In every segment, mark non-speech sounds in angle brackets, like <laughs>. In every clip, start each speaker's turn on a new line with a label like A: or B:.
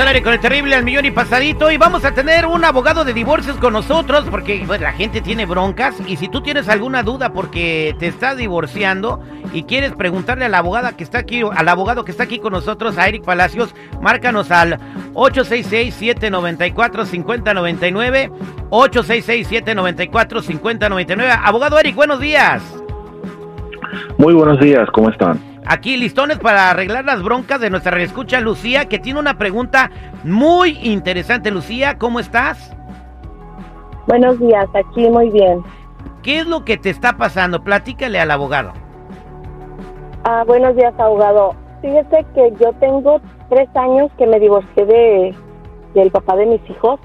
A: Al aire con el terrible al millón y pasadito y vamos a tener un abogado de divorcios con nosotros porque pues, la gente tiene broncas y si tú tienes alguna duda porque te estás divorciando y quieres preguntarle a la abogada que está aquí, al abogado que está aquí con nosotros, a Eric Palacios, márcanos al 866-794-5099, 866-794-5099. Abogado Eric, buenos días.
B: Muy buenos días, ¿cómo están?
A: Aquí listones para arreglar las broncas de nuestra reescucha Lucía, que tiene una pregunta muy interesante. Lucía, ¿cómo estás?
C: Buenos días, aquí muy bien.
A: ¿Qué es lo que te está pasando? Platícale al abogado.
C: Ah, buenos días, abogado. Fíjese que yo tengo tres años que me divorcié de, del papá de mis hijos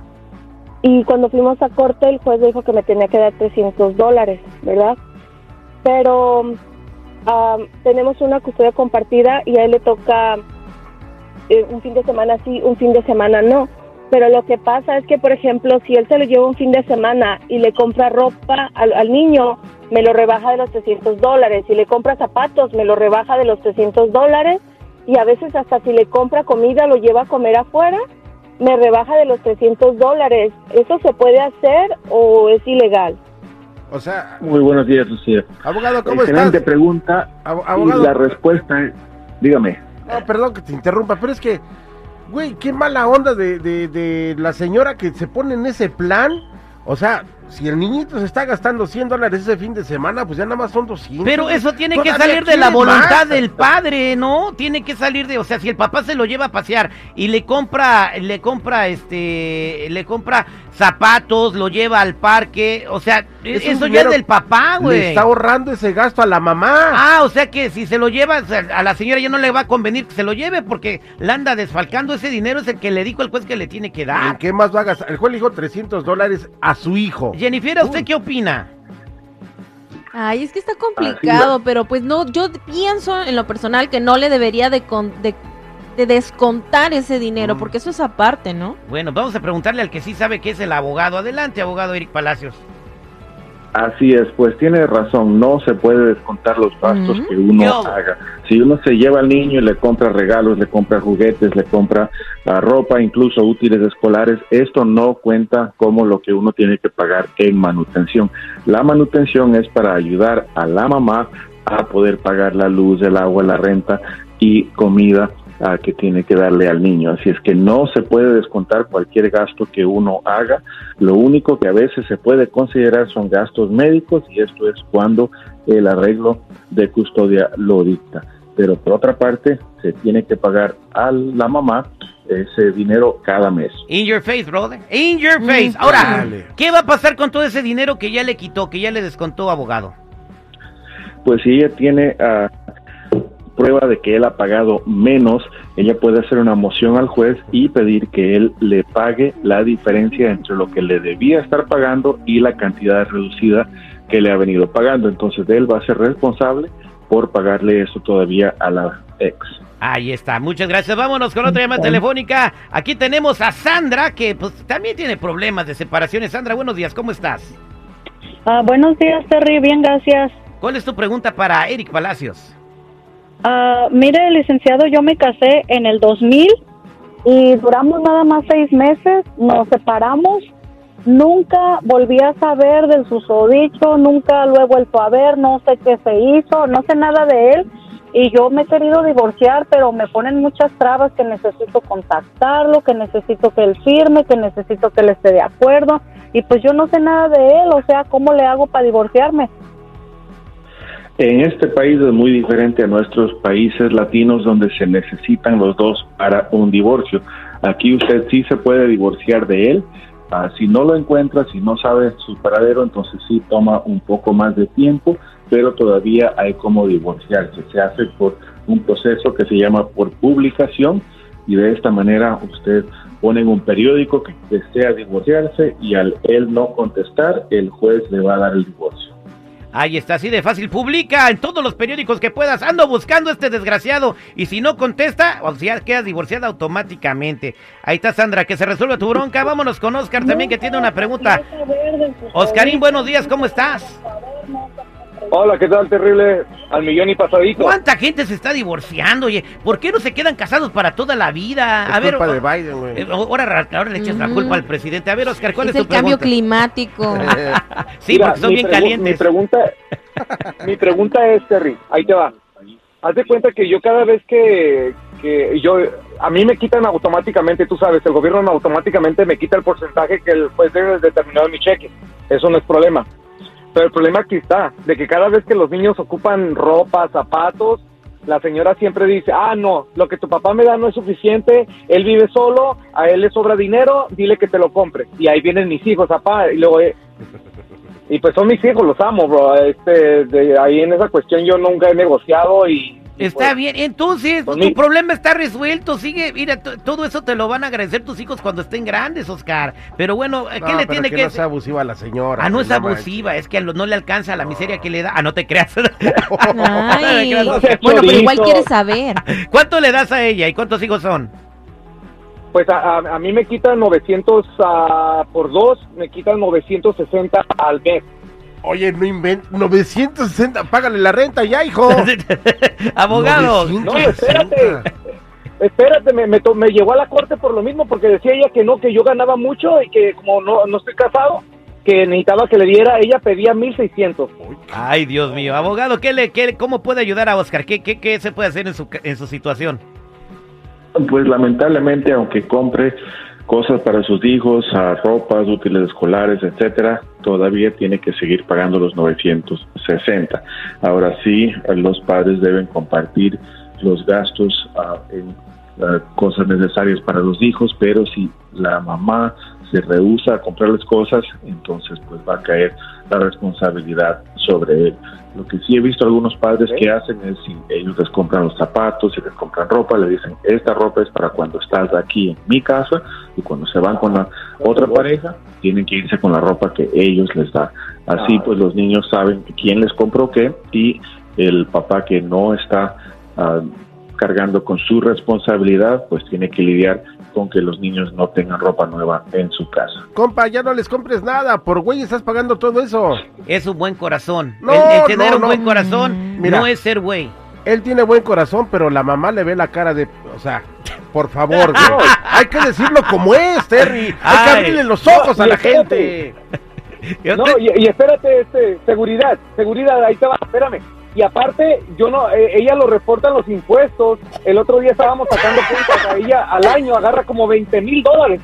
C: y cuando fuimos a corte el juez dijo que me tenía que dar 300 dólares, ¿verdad? Pero tenemos una custodia compartida y a él le toca eh, un fin de semana sí, un fin de semana no. Pero lo que pasa es que, por ejemplo, si él se lo lleva un fin de semana y le compra ropa al, al niño, me lo rebaja de los 300 dólares. Si le compra zapatos, me lo rebaja de los 300 dólares. Y a veces hasta si le compra comida, lo lleva a comer afuera, me rebaja de los 300 dólares. ¿Eso se puede hacer o es ilegal?
B: O sea... Muy buenos días, Lucía.
D: Abogado, ¿cómo
B: Excelente pregunta. abogado. la respuesta, dígame.
D: No, perdón que te interrumpa, pero es que, güey, qué mala onda de, de, de la señora que se pone en ese plan. O sea, si el niñito se está gastando 100 dólares ese fin de semana, pues ya nada más son 200.
A: Pero eso tiene que salir de la voluntad del padre, ¿no? Tiene que salir de, o sea, si el papá se lo lleva a pasear y le compra, le compra, este, le compra zapatos, lo lleva al parque, o sea, eso ya es del papá, güey.
D: Le está ahorrando ese gasto a la mamá.
A: Ah, o sea que si se lo lleva, a la señora ya no le va a convenir que se lo lleve porque la anda desfalcando ese dinero, es el que le dijo el juez que le tiene que dar.
D: ¿Qué más va a gastar? El juez le dijo 300 dólares a su hijo.
A: Jennifer, ¿usted qué opina?
E: Ay, es que está complicado, pero pues no, yo pienso en lo personal que no le debería de, de, descontar ese dinero, mm. porque eso es aparte, ¿no?
A: Bueno, vamos a preguntarle al que sí sabe que es el abogado. Adelante, abogado Eric Palacios.
B: Así es, pues tiene razón, no se puede descontar los gastos que uno haga. Si uno se lleva al niño y le compra regalos, le compra juguetes, le compra la ropa, incluso útiles escolares, esto no cuenta como lo que uno tiene que pagar en manutención. La manutención es para ayudar a la mamá a poder pagar la luz, el agua, la renta y comida que tiene que darle al niño. Así es que no se puede descontar cualquier gasto que uno haga. Lo único que a veces se puede considerar son gastos médicos y esto es cuando el arreglo de custodia lo dicta. Pero por otra parte, se tiene que pagar a la mamá ese dinero cada mes.
A: In your face, brother. In your face. Ahora, ¿qué va a pasar con todo ese dinero que ya le quitó, que ya le descontó abogado?
B: Pues si ella tiene prueba de que él ha pagado menos, ella puede hacer una moción al juez y pedir que él le pague la diferencia entre lo que le debía estar pagando y la cantidad reducida que le ha venido pagando. Entonces él va a ser responsable por pagarle eso todavía a la ex.
A: Ahí está, muchas gracias. Vámonos con otra llamada telefónica. Aquí tenemos a Sandra, que pues también tiene problemas de separaciones. Sandra, buenos días, ¿cómo estás?
F: Ah, buenos días, Terry, bien, gracias.
A: ¿Cuál es tu pregunta para Eric Palacios?
F: Uh, mire, licenciado, yo me casé en el 2000 y duramos nada más seis meses, nos separamos, nunca volví a saber del susodicho, nunca lo he vuelto a ver, no sé qué se hizo, no sé nada de él. Y yo me he querido divorciar, pero me ponen muchas trabas que necesito contactarlo, que necesito que él firme, que necesito que él esté de acuerdo. Y pues yo no sé nada de él, o sea, ¿cómo le hago para divorciarme?
B: En este país es muy diferente a nuestros países latinos donde se necesitan los dos para un divorcio. Aquí usted sí se puede divorciar de él. Ah, si no lo encuentra, si no sabe su paradero, entonces sí toma un poco más de tiempo, pero todavía hay como divorciarse. Se hace por un proceso que se llama por publicación y de esta manera usted pone en un periódico que desea divorciarse y al él no contestar, el juez le va a dar el divorcio.
A: Ahí está, así de fácil. Publica en todos los periódicos que puedas. Ando buscando a este desgraciado. Y si no contesta, o sea, quedas divorciada automáticamente. Ahí está Sandra, que se resuelve tu bronca. Vámonos con Oscar también, que tiene una pregunta. Oscarín, buenos días, ¿cómo estás?
G: Hola, ¿qué tal, terrible? Al millón y pasadito.
A: ¿Cuánta gente se está divorciando? Oye, ¿por qué no se quedan casados para toda la vida?
D: Es
A: A ver,
D: culpa
A: o-
D: de Biden, güey.
A: eh, ahora, ahora le echas la culpa al presidente. A ver, Oscar, ¿cuál
E: Es
A: es,
E: el
A: tu
E: cambio
A: pregunta?
E: climático. <laughs>
A: Sí,
G: Mira,
A: porque son bien calientes.
G: Mi pregunta, mi pregunta es, Terry, ahí te va. Haz de cuenta que yo cada vez que, que yo, a mí me quitan automáticamente, tú sabes, el gobierno automáticamente me quita el porcentaje que el juez debe determinar en mi cheque. Eso no es problema. Pero el problema aquí está, de que cada vez que los niños ocupan ropa, zapatos, la señora siempre dice, ah, no, lo que tu papá me da no es suficiente, él vive solo, a él le sobra dinero, dile que te lo compre. Y ahí vienen mis hijos, papá, y luego... eh, y pues son mis hijos, los amo, bro. Este, de ahí en esa cuestión yo nunca he negociado y...
A: Está
G: pues,
A: bien, entonces
G: Pues
A: tu problema está resuelto. Sigue, mira, todo eso te lo van a agradecer tus hijos cuando estén grandes, Oscar. Pero bueno, ¿qué
D: No,
A: le
D: pero
A: tiene
D: que
A: que
D: no sea abusiva la señora.
A: Ah, no
D: güey,
A: es abusiva, es que a no le alcanza la miseria que le da. Ah, no te creas. <laughs>
E: Ay.
G: No seas
E: Bueno, pero igual
G: chorizo.
E: quiere saber. <laughs>
A: ¿Cuánto le das a ella y cuántos hijos son?
G: Pues a, a- a mí me quitan 900 ah, por dos, me quitan 960 al mes.
D: Oye, no inventes. 960, págale la renta ya, hijo. <laughs>
A: Abogado.
D: 960.
G: No, espérate. Espérate, me, me, me llevó a la corte por lo mismo, porque decía ella que no, que yo ganaba mucho y que como no, no estoy casado, que necesitaba que le diera, ella pedía 1600.
A: Ay, Dios mío. Abogado, ¿qué le, qué, ¿cómo puede ayudar a Oscar? ¿Qué, qué, qué se puede hacer en su, ca- en su situación?
B: Pues lamentablemente, aunque compre cosas para sus hijos, a ropas, útiles escolares, etcétera, todavía tiene que seguir pagando los 960. Ahora sí, los padres deben compartir los gastos ah, en ah, cosas necesarias para los hijos, pero si la mamá se rehúsa a comprarles cosas, entonces pues va a caer la responsabilidad sobre él. Lo que sí he visto algunos padres que hacen es si ellos les compran los zapatos, si les compran ropa, le dicen, esta ropa es para cuando estás aquí en mi casa y cuando se van con la otra pareja, tienen que irse con la ropa que ellos les dan. Así pues los niños saben quién les compró qué y el papá que no está ah, cargando con su responsabilidad, pues tiene que lidiar con que los niños no tengan ropa nueva en su casa.
D: Compa, ya no les compres nada. Por güey estás pagando todo eso.
A: Es un buen corazón.
D: No,
A: el, el tener
D: no,
A: un
D: no.
A: buen corazón
D: Mira.
A: no es ser güey.
D: Él tiene buen corazón, pero la mamá le ve la cara de. O sea, por favor, güey. <laughs> Hay que decirlo como es, Terry. Hay que abrirle los ojos
G: No,
D: a la gente.
A: Yo
G: No,
A: te-
G: y, y espérate, este, seguridad, seguridad, ahí te va, espérame. Y aparte, yo no, eh, ella lo reporta en los impuestos. El otro día estábamos sacando cuentas a ella al año, agarra como 20 mil dólares.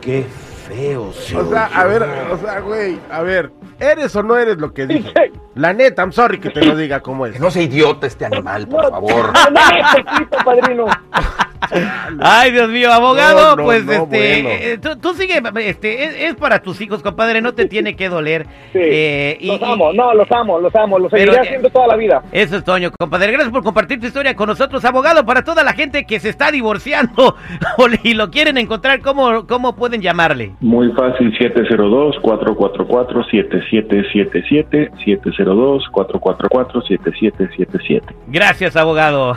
H: Qué feo, se
D: O sea, a ver, o sea, güey, a ver, ¿eres o no eres lo que dije? La neta, I'm sorry que te lo diga como es.
H: Que no sea idiota este animal, por
G: No,
H: favor.
G: No, no, poquito, padrino.
A: Ay, Dios mío, abogado,
D: No, no,
A: pues
D: no,
A: este,
D: bueno.
A: eh, tú, tú sigue, este, es, es para tus hijos, compadre, no te tiene que doler.
G: Sí,
A: Eh, y-
G: los
A: y-
G: amo, no, los amo, los amo, los seguiré haciendo toda la vida.
A: Eso es Toño, compadre. Gracias por compartir tu historia con nosotros, abogado, para toda la gente que se está divorciando <laughs> y lo quieren encontrar, ¿cómo, cómo pueden llamarle?
B: Muy fácil, 702-444-7777, 702-444-7777.
A: Gracias, abogado.